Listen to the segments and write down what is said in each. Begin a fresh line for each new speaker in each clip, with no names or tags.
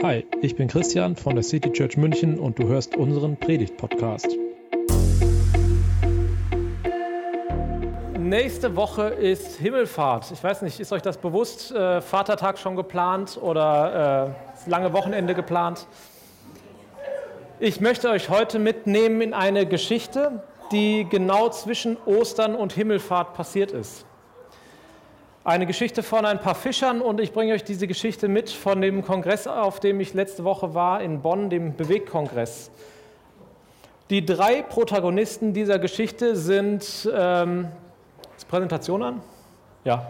Hi, ich bin Christian von der City Church München und du hörst unseren Predigt-Podcast.
Nächste Woche ist Himmelfahrt. Ich weiß nicht, ist euch das bewusst? Äh, Vatertag schon geplant oder äh, lange Wochenende geplant? Ich möchte euch heute mitnehmen in eine Geschichte, die genau zwischen Ostern und Himmelfahrt passiert ist eine Geschichte von ein paar Fischern und ich bringe euch diese Geschichte mit von dem Kongress, auf dem ich letzte Woche war in Bonn, dem Bewegkongress. Die drei Protagonisten dieser Geschichte sind, ähm, ist Präsentation an? Ja,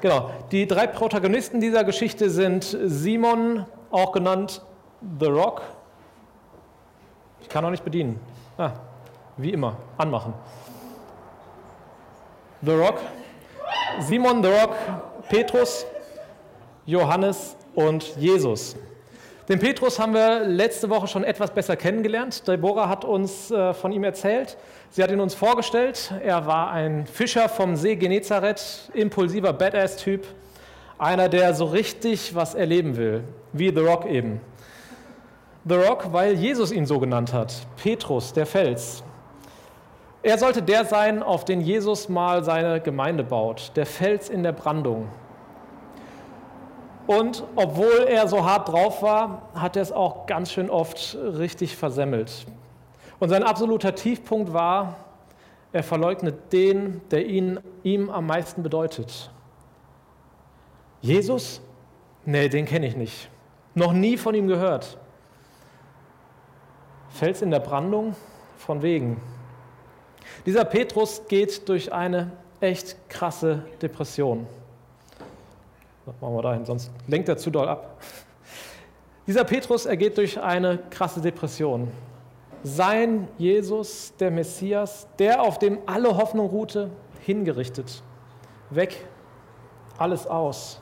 genau. Die drei Protagonisten dieser Geschichte sind Simon, auch genannt The Rock. Ich kann auch nicht bedienen. Ah, wie immer, anmachen. The Rock, Simon the Rock, Petrus, Johannes und Jesus. Den Petrus haben wir letzte Woche schon etwas besser kennengelernt. Deborah hat uns äh, von ihm erzählt. Sie hat ihn uns vorgestellt. Er war ein Fischer vom See Genezareth, impulsiver Badass-Typ, einer, der so richtig was erleben will, wie The Rock eben. The Rock, weil Jesus ihn so genannt hat. Petrus, der Fels. Er sollte der sein, auf den Jesus mal seine Gemeinde baut, der Fels in der Brandung. Und obwohl er so hart drauf war, hat er es auch ganz schön oft richtig versemmelt. Und sein absoluter Tiefpunkt war, er verleugnet den, der ihn, ihm am meisten bedeutet. Jesus? Nee, den kenne ich nicht. Noch nie von ihm gehört. Fels in der Brandung? Von wegen. Dieser Petrus geht durch eine echt krasse Depression. Das machen wir dahin, sonst lenkt er zu doll ab. Dieser Petrus, er geht durch eine krasse Depression. Sein Jesus, der Messias, der, auf dem alle Hoffnung ruhte, hingerichtet. Weg, alles aus.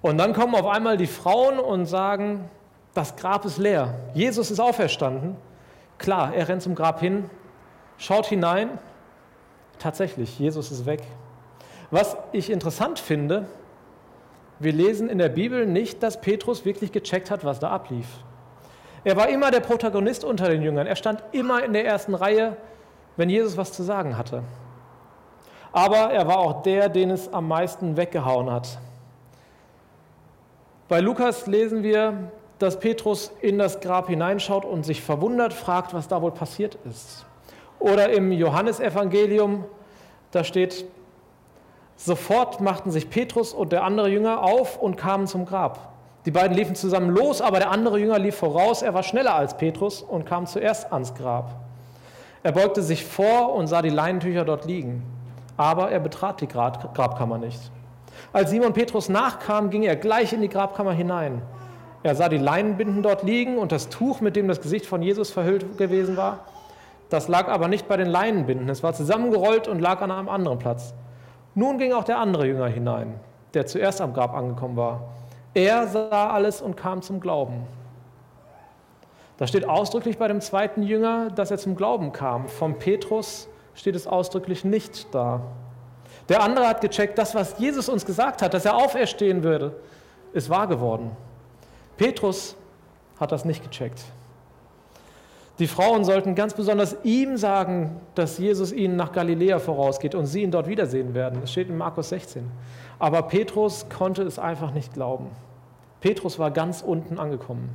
Und dann kommen auf einmal die Frauen und sagen, das Grab ist leer. Jesus ist auferstanden. Klar, er rennt zum Grab hin, schaut hinein. Tatsächlich, Jesus ist weg. Was ich interessant finde, wir lesen in der Bibel nicht, dass Petrus wirklich gecheckt hat, was da ablief. Er war immer der Protagonist unter den Jüngern. Er stand immer in der ersten Reihe, wenn Jesus was zu sagen hatte. Aber er war auch der, den es am meisten weggehauen hat. Bei Lukas lesen wir, dass Petrus in das Grab hineinschaut und sich verwundert fragt, was da wohl passiert ist. Oder im Johannesevangelium, da steht, sofort machten sich Petrus und der andere Jünger auf und kamen zum Grab. Die beiden liefen zusammen los, aber der andere Jünger lief voraus. Er war schneller als Petrus und kam zuerst ans Grab. Er beugte sich vor und sah die Leinentücher dort liegen, aber er betrat die Grabkammer nicht. Als Simon Petrus nachkam, ging er gleich in die Grabkammer hinein. Er sah die Leinenbinden dort liegen und das Tuch, mit dem das Gesicht von Jesus verhüllt gewesen war. Das lag aber nicht bei den Leinenbinden. Es war zusammengerollt und lag an einem anderen Platz. Nun ging auch der andere Jünger hinein, der zuerst am Grab angekommen war. Er sah alles und kam zum Glauben. Da steht ausdrücklich bei dem zweiten Jünger, dass er zum Glauben kam. Vom Petrus steht es ausdrücklich nicht da. Der andere hat gecheckt, das, was Jesus uns gesagt hat, dass er auferstehen würde, ist wahr geworden. Petrus hat das nicht gecheckt. Die Frauen sollten ganz besonders ihm sagen, dass Jesus ihnen nach Galiläa vorausgeht und sie ihn dort wiedersehen werden. Das steht in Markus 16. Aber Petrus konnte es einfach nicht glauben. Petrus war ganz unten angekommen.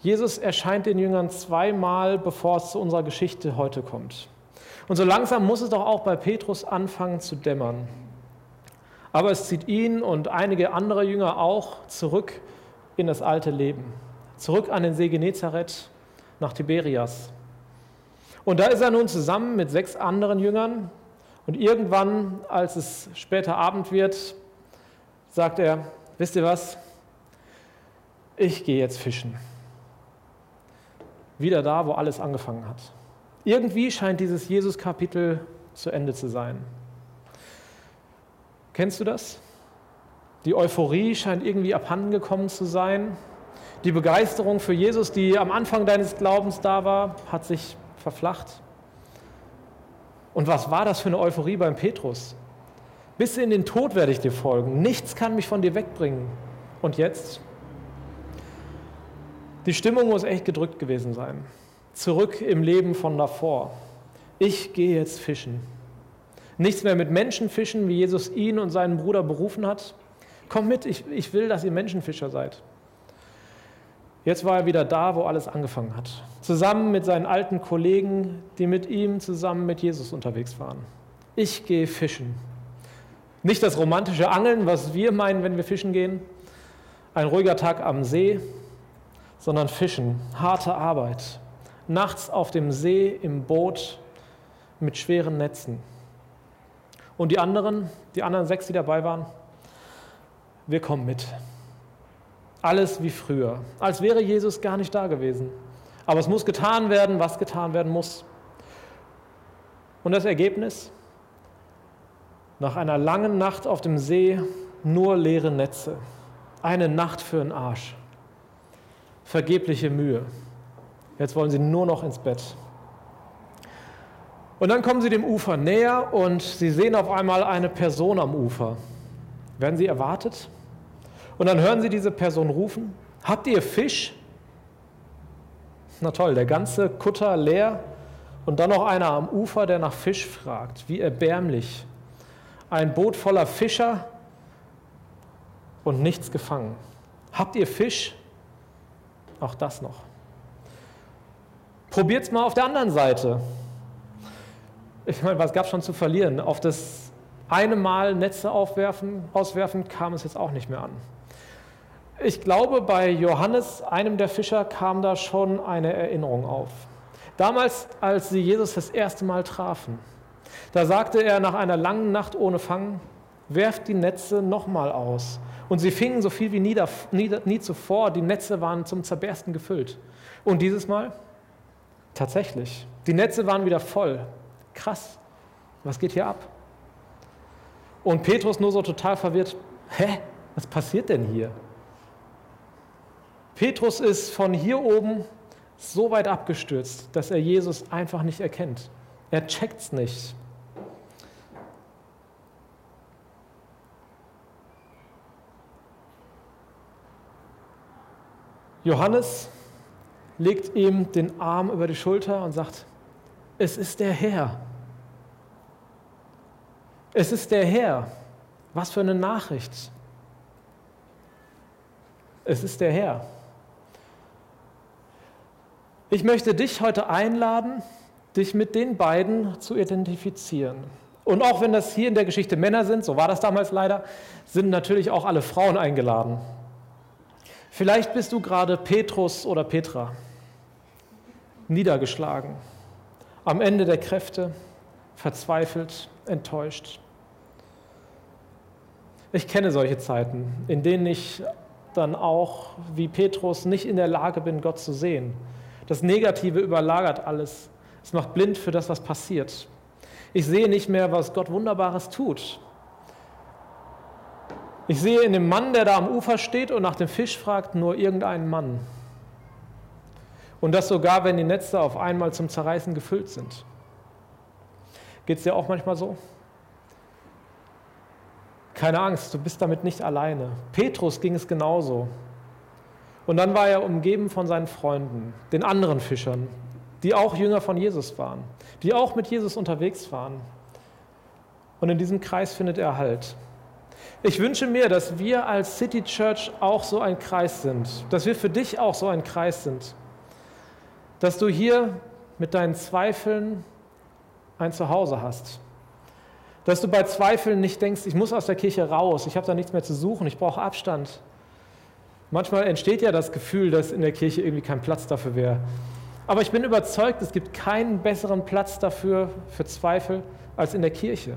Jesus erscheint den Jüngern zweimal, bevor es zu unserer Geschichte heute kommt. Und so langsam muss es doch auch bei Petrus anfangen zu dämmern. Aber es zieht ihn und einige andere Jünger auch zurück in das alte Leben, zurück an den See Genezareth nach Tiberias. Und da ist er nun zusammen mit sechs anderen Jüngern und irgendwann, als es später Abend wird, sagt er, wisst ihr was, ich gehe jetzt fischen. Wieder da, wo alles angefangen hat. Irgendwie scheint dieses Jesus-Kapitel zu Ende zu sein. Kennst du das? Die Euphorie scheint irgendwie abhandengekommen zu sein. Die Begeisterung für Jesus, die am Anfang deines Glaubens da war, hat sich verflacht. Und was war das für eine Euphorie beim Petrus? Bis in den Tod werde ich dir folgen. Nichts kann mich von dir wegbringen. Und jetzt? Die Stimmung muss echt gedrückt gewesen sein. Zurück im Leben von davor. Ich gehe jetzt fischen. Nichts mehr mit Menschen fischen, wie Jesus ihn und seinen Bruder berufen hat. Kommt mit, ich, ich will, dass ihr Menschenfischer seid. Jetzt war er wieder da, wo alles angefangen hat. Zusammen mit seinen alten Kollegen, die mit ihm zusammen mit Jesus unterwegs waren. Ich gehe fischen. Nicht das romantische Angeln, was wir meinen, wenn wir fischen gehen. Ein ruhiger Tag am See, sondern fischen. Harte Arbeit. Nachts auf dem See im Boot mit schweren Netzen. Und die anderen, die anderen sechs, die dabei waren, wir kommen mit. Alles wie früher, als wäre Jesus gar nicht da gewesen. Aber es muss getan werden, was getan werden muss. Und das Ergebnis? Nach einer langen Nacht auf dem See nur leere Netze. Eine Nacht für den Arsch. Vergebliche Mühe. Jetzt wollen sie nur noch ins Bett. Und dann kommen sie dem Ufer näher und sie sehen auf einmal eine Person am Ufer. Werden sie erwartet? Und dann hören sie diese Person rufen, habt ihr Fisch? Na toll, der ganze Kutter leer und dann noch einer am Ufer, der nach Fisch fragt. Wie erbärmlich. Ein Boot voller Fischer und nichts gefangen. Habt ihr Fisch? Auch das noch. Probiert es mal auf der anderen Seite. Ich meine, was gab schon zu verlieren? Auf das eine Mal Netze aufwerfen, auswerfen kam es jetzt auch nicht mehr an. Ich glaube, bei Johannes, einem der Fischer, kam da schon eine Erinnerung auf. Damals, als sie Jesus das erste Mal trafen, da sagte er nach einer langen Nacht ohne Fang, werft die Netze nochmal aus. Und sie fingen so viel wie nie, nie, nie zuvor. Die Netze waren zum Zerbersten gefüllt. Und dieses Mal? Tatsächlich. Die Netze waren wieder voll. Krass. Was geht hier ab? Und Petrus nur so total verwirrt. Hä? Was passiert denn hier? Petrus ist von hier oben so weit abgestürzt, dass er Jesus einfach nicht erkennt. Er checkt es nicht. Johannes legt ihm den Arm über die Schulter und sagt, es ist der Herr. Es ist der Herr. Was für eine Nachricht. Es ist der Herr. Ich möchte dich heute einladen, dich mit den beiden zu identifizieren. Und auch wenn das hier in der Geschichte Männer sind, so war das damals leider, sind natürlich auch alle Frauen eingeladen. Vielleicht bist du gerade Petrus oder Petra, niedergeschlagen, am Ende der Kräfte, verzweifelt, enttäuscht. Ich kenne solche Zeiten, in denen ich dann auch wie Petrus nicht in der Lage bin, Gott zu sehen das Negative überlagert alles. Es macht blind für das, was passiert. Ich sehe nicht mehr, was Gott Wunderbares tut. Ich sehe in dem Mann, der da am Ufer steht und nach dem Fisch fragt, nur irgendeinen Mann. Und das sogar, wenn die Netze auf einmal zum Zerreißen gefüllt sind. Geht es dir auch manchmal so? Keine Angst, du bist damit nicht alleine. Petrus ging es genauso. Und dann war er umgeben von seinen Freunden, den anderen Fischern, die auch Jünger von Jesus waren, die auch mit Jesus unterwegs waren. Und in diesem Kreis findet er Halt. Ich wünsche mir, dass wir als City Church auch so ein Kreis sind, dass wir für dich auch so ein Kreis sind, dass du hier mit deinen Zweifeln ein Zuhause hast, dass du bei Zweifeln nicht denkst, ich muss aus der Kirche raus, ich habe da nichts mehr zu suchen, ich brauche Abstand, Manchmal entsteht ja das Gefühl, dass in der Kirche irgendwie kein Platz dafür wäre. Aber ich bin überzeugt, es gibt keinen besseren Platz dafür, für Zweifel, als in der Kirche.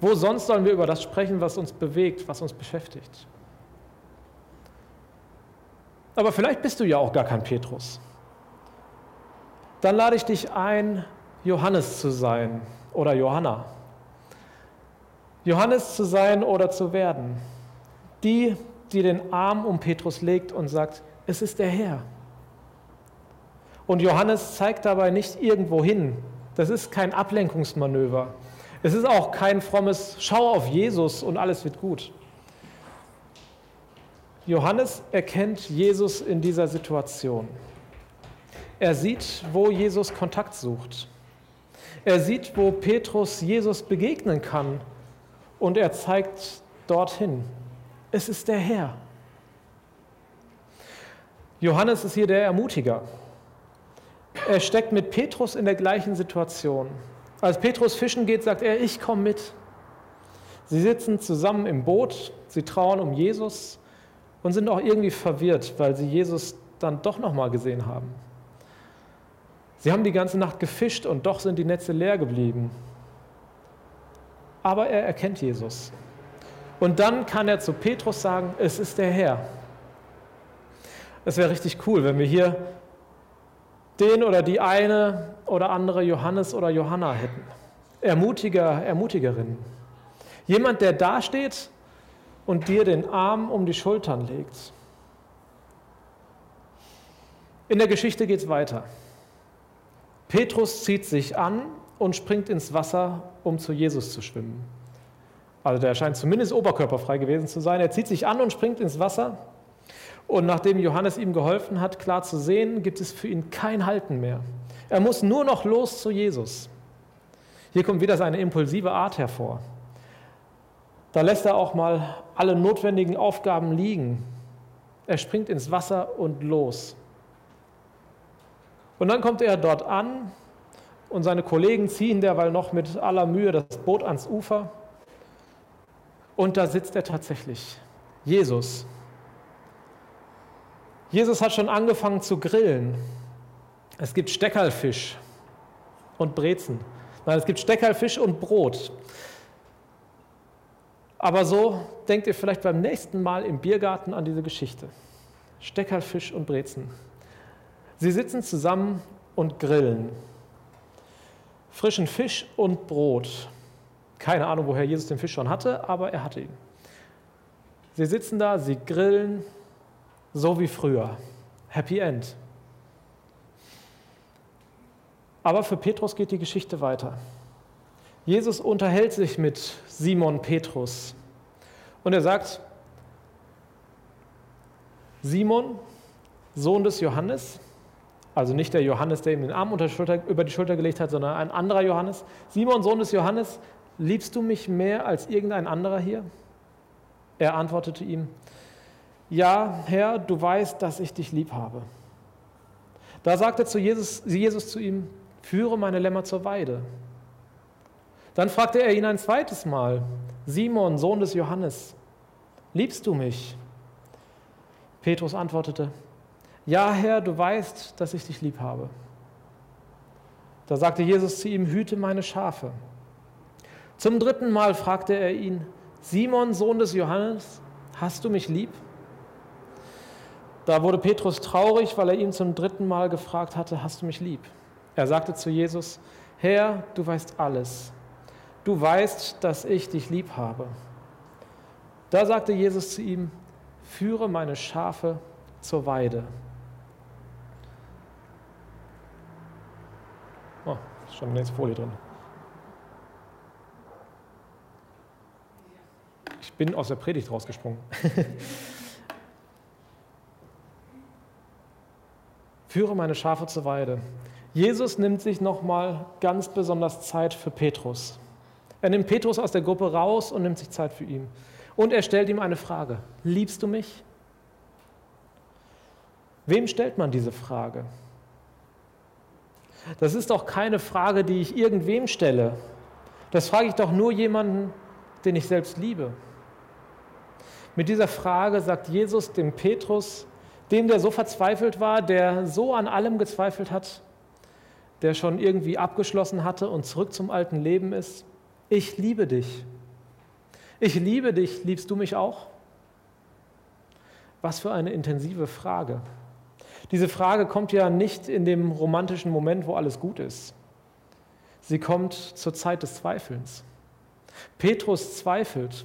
Wo sonst sollen wir über das sprechen, was uns bewegt, was uns beschäftigt? Aber vielleicht bist du ja auch gar kein Petrus. Dann lade ich dich ein, Johannes zu sein oder Johanna. Johannes zu sein oder zu werden. Die, die den Arm um Petrus legt und sagt, es ist der Herr. Und Johannes zeigt dabei nicht irgendwo hin. Das ist kein Ablenkungsmanöver. Es ist auch kein frommes Schau auf Jesus und alles wird gut. Johannes erkennt Jesus in dieser Situation. Er sieht, wo Jesus Kontakt sucht. Er sieht, wo Petrus Jesus begegnen kann und er zeigt dorthin. Es ist der Herr. Johannes ist hier der Ermutiger. Er steckt mit Petrus in der gleichen Situation. Als Petrus fischen geht, sagt er, ich komme mit. Sie sitzen zusammen im Boot, sie trauern um Jesus und sind auch irgendwie verwirrt, weil sie Jesus dann doch noch mal gesehen haben. Sie haben die ganze Nacht gefischt und doch sind die Netze leer geblieben. Aber er erkennt Jesus. Und dann kann er zu Petrus sagen, es ist der Herr. Es wäre richtig cool, wenn wir hier den oder die eine oder andere Johannes oder Johanna hätten. Ermutiger, Ermutigerin. Jemand, der dasteht und dir den Arm um die Schultern legt. In der Geschichte geht es weiter. Petrus zieht sich an und springt ins Wasser, um zu Jesus zu schwimmen. Also der scheint zumindest oberkörperfrei gewesen zu sein. Er zieht sich an und springt ins Wasser. Und nachdem Johannes ihm geholfen hat, klar zu sehen, gibt es für ihn kein Halten mehr. Er muss nur noch los zu Jesus. Hier kommt wieder seine impulsive Art hervor. Da lässt er auch mal alle notwendigen Aufgaben liegen. Er springt ins Wasser und los. Und dann kommt er dort an und seine Kollegen ziehen derweil noch mit aller Mühe das Boot ans Ufer. Und da sitzt er tatsächlich, Jesus. Jesus hat schon angefangen zu grillen. Es gibt Steckerlfisch und Brezen. Nein, es gibt Steckerlfisch und Brot. Aber so denkt ihr vielleicht beim nächsten Mal im Biergarten an diese Geschichte. Steckerlfisch und Brezen. Sie sitzen zusammen und grillen. Frischen Fisch und Brot. Keine Ahnung, woher Jesus den Fisch schon hatte, aber er hatte ihn. Sie sitzen da, sie grillen, so wie früher. Happy End. Aber für Petrus geht die Geschichte weiter. Jesus unterhält sich mit Simon Petrus und er sagt, Simon, Sohn des Johannes, also nicht der Johannes, der ihm den Arm Schulter, über die Schulter gelegt hat, sondern ein anderer Johannes. Simon, Sohn des Johannes, liebst du mich mehr als irgendein anderer hier? Er antwortete ihm, ja, Herr, du weißt, dass ich dich lieb habe. Da sagte zu Jesus, Jesus zu ihm, führe meine Lämmer zur Weide. Dann fragte er ihn ein zweites Mal, Simon, Sohn des Johannes, liebst du mich? Petrus antwortete, ja, Herr, du weißt, dass ich dich lieb habe. Da sagte Jesus zu ihm, hüte meine Schafe. Zum dritten Mal fragte er ihn, Simon, Sohn des Johannes, hast du mich lieb? Da wurde Petrus traurig, weil er ihn zum dritten Mal gefragt hatte, hast du mich lieb? Er sagte zu Jesus, Herr, du weißt alles. Du weißt, dass ich dich lieb habe. Da sagte Jesus zu ihm, führe meine Schafe zur Weide. Oh, ist schon eine Folie drin. Ich bin aus der Predigt rausgesprungen. Führe meine Schafe zur Weide. Jesus nimmt sich nochmal ganz besonders Zeit für Petrus. Er nimmt Petrus aus der Gruppe raus und nimmt sich Zeit für ihn. Und er stellt ihm eine Frage. Liebst du mich? Wem stellt man diese Frage? Das ist doch keine Frage, die ich irgendwem stelle. Das frage ich doch nur jemanden, den ich selbst liebe. Mit dieser Frage sagt Jesus dem Petrus, dem, der so verzweifelt war, der so an allem gezweifelt hat, der schon irgendwie abgeschlossen hatte und zurück zum alten Leben ist, ich liebe dich. Ich liebe dich, liebst du mich auch? Was für eine intensive Frage. Diese Frage kommt ja nicht in dem romantischen Moment, wo alles gut ist. Sie kommt zur Zeit des Zweifelns. Petrus zweifelt,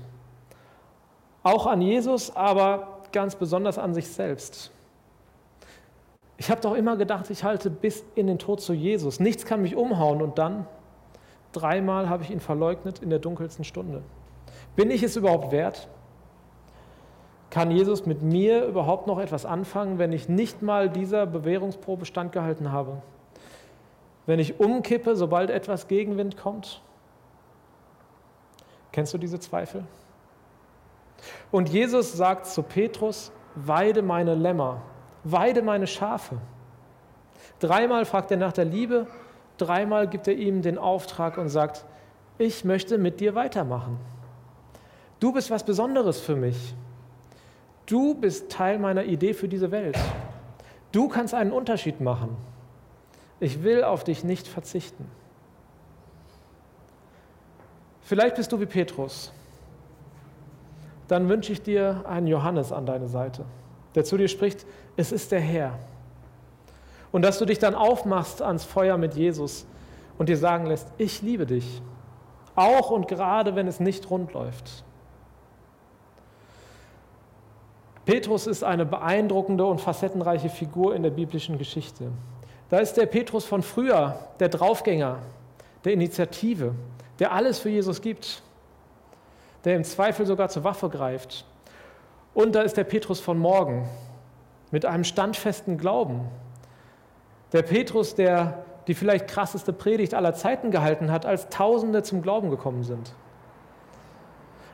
auch an Jesus, aber ganz besonders an sich selbst. Ich habe doch immer gedacht, ich halte bis in den Tod zu Jesus. Nichts kann mich umhauen und dann dreimal habe ich ihn verleugnet in der dunkelsten Stunde. Bin ich es überhaupt wert? Kann Jesus mit mir überhaupt noch etwas anfangen, wenn ich nicht mal dieser Bewährungsprobe standgehalten habe? Wenn ich umkippe, sobald etwas Gegenwind kommt? Kennst du diese Zweifel? Und Jesus sagt zu Petrus, weide meine Lämmer, weide meine Schafe. Dreimal fragt er nach der Liebe, dreimal gibt er ihm den Auftrag und sagt, ich möchte mit dir weitermachen. Du bist was Besonderes für mich. Du bist Teil meiner Idee für diese Welt. Du kannst einen Unterschied machen. Ich will auf dich nicht verzichten. Vielleicht bist du wie Petrus. Dann wünsche ich dir einen Johannes an deine Seite, der zu dir spricht, es ist der Herr. Und dass du dich dann aufmachst ans Feuer mit Jesus und dir sagen lässt, ich liebe dich, auch und gerade wenn es nicht rund läuft. Petrus ist eine beeindruckende und facettenreiche Figur in der biblischen Geschichte. Da ist der Petrus von früher, der Draufgänger, der Initiative, der alles für Jesus gibt, der im Zweifel sogar zur Waffe greift. Und da ist der Petrus von morgen mit einem standfesten Glauben. Der Petrus, der die vielleicht krasseste Predigt aller Zeiten gehalten hat, als Tausende zum Glauben gekommen sind.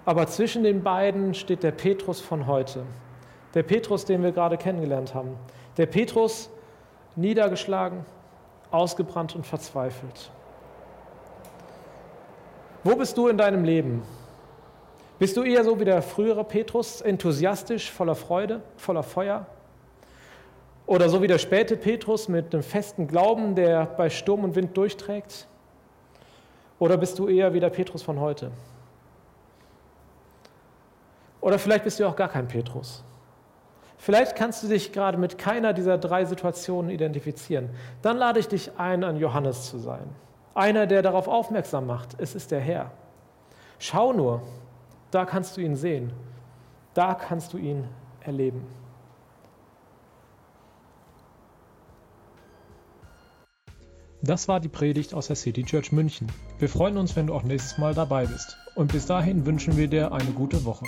Aber zwischen den beiden steht der Petrus von heute, der Petrus, den wir gerade kennengelernt haben. Der Petrus, niedergeschlagen, ausgebrannt und verzweifelt. Wo bist du in deinem Leben? Bist du eher so wie der frühere Petrus, enthusiastisch, voller Freude, voller Feuer? Oder so wie der späte Petrus mit einem festen Glauben, der bei Sturm und Wind durchträgt? Oder bist du eher wie der Petrus von heute? Oder vielleicht bist du auch gar kein Petrus. Vielleicht kannst du dich gerade mit keiner dieser drei Situationen identifizieren. Dann lade ich dich ein, an Johannes zu sein. Einer, der darauf aufmerksam macht, es ist der Herr. Schau nur, da kannst du ihn sehen. Da kannst du ihn erleben.
Das war die Predigt aus der City Church München. Wir freuen uns, wenn du auch nächstes Mal dabei bist. Und bis dahin wünschen wir dir eine gute Woche.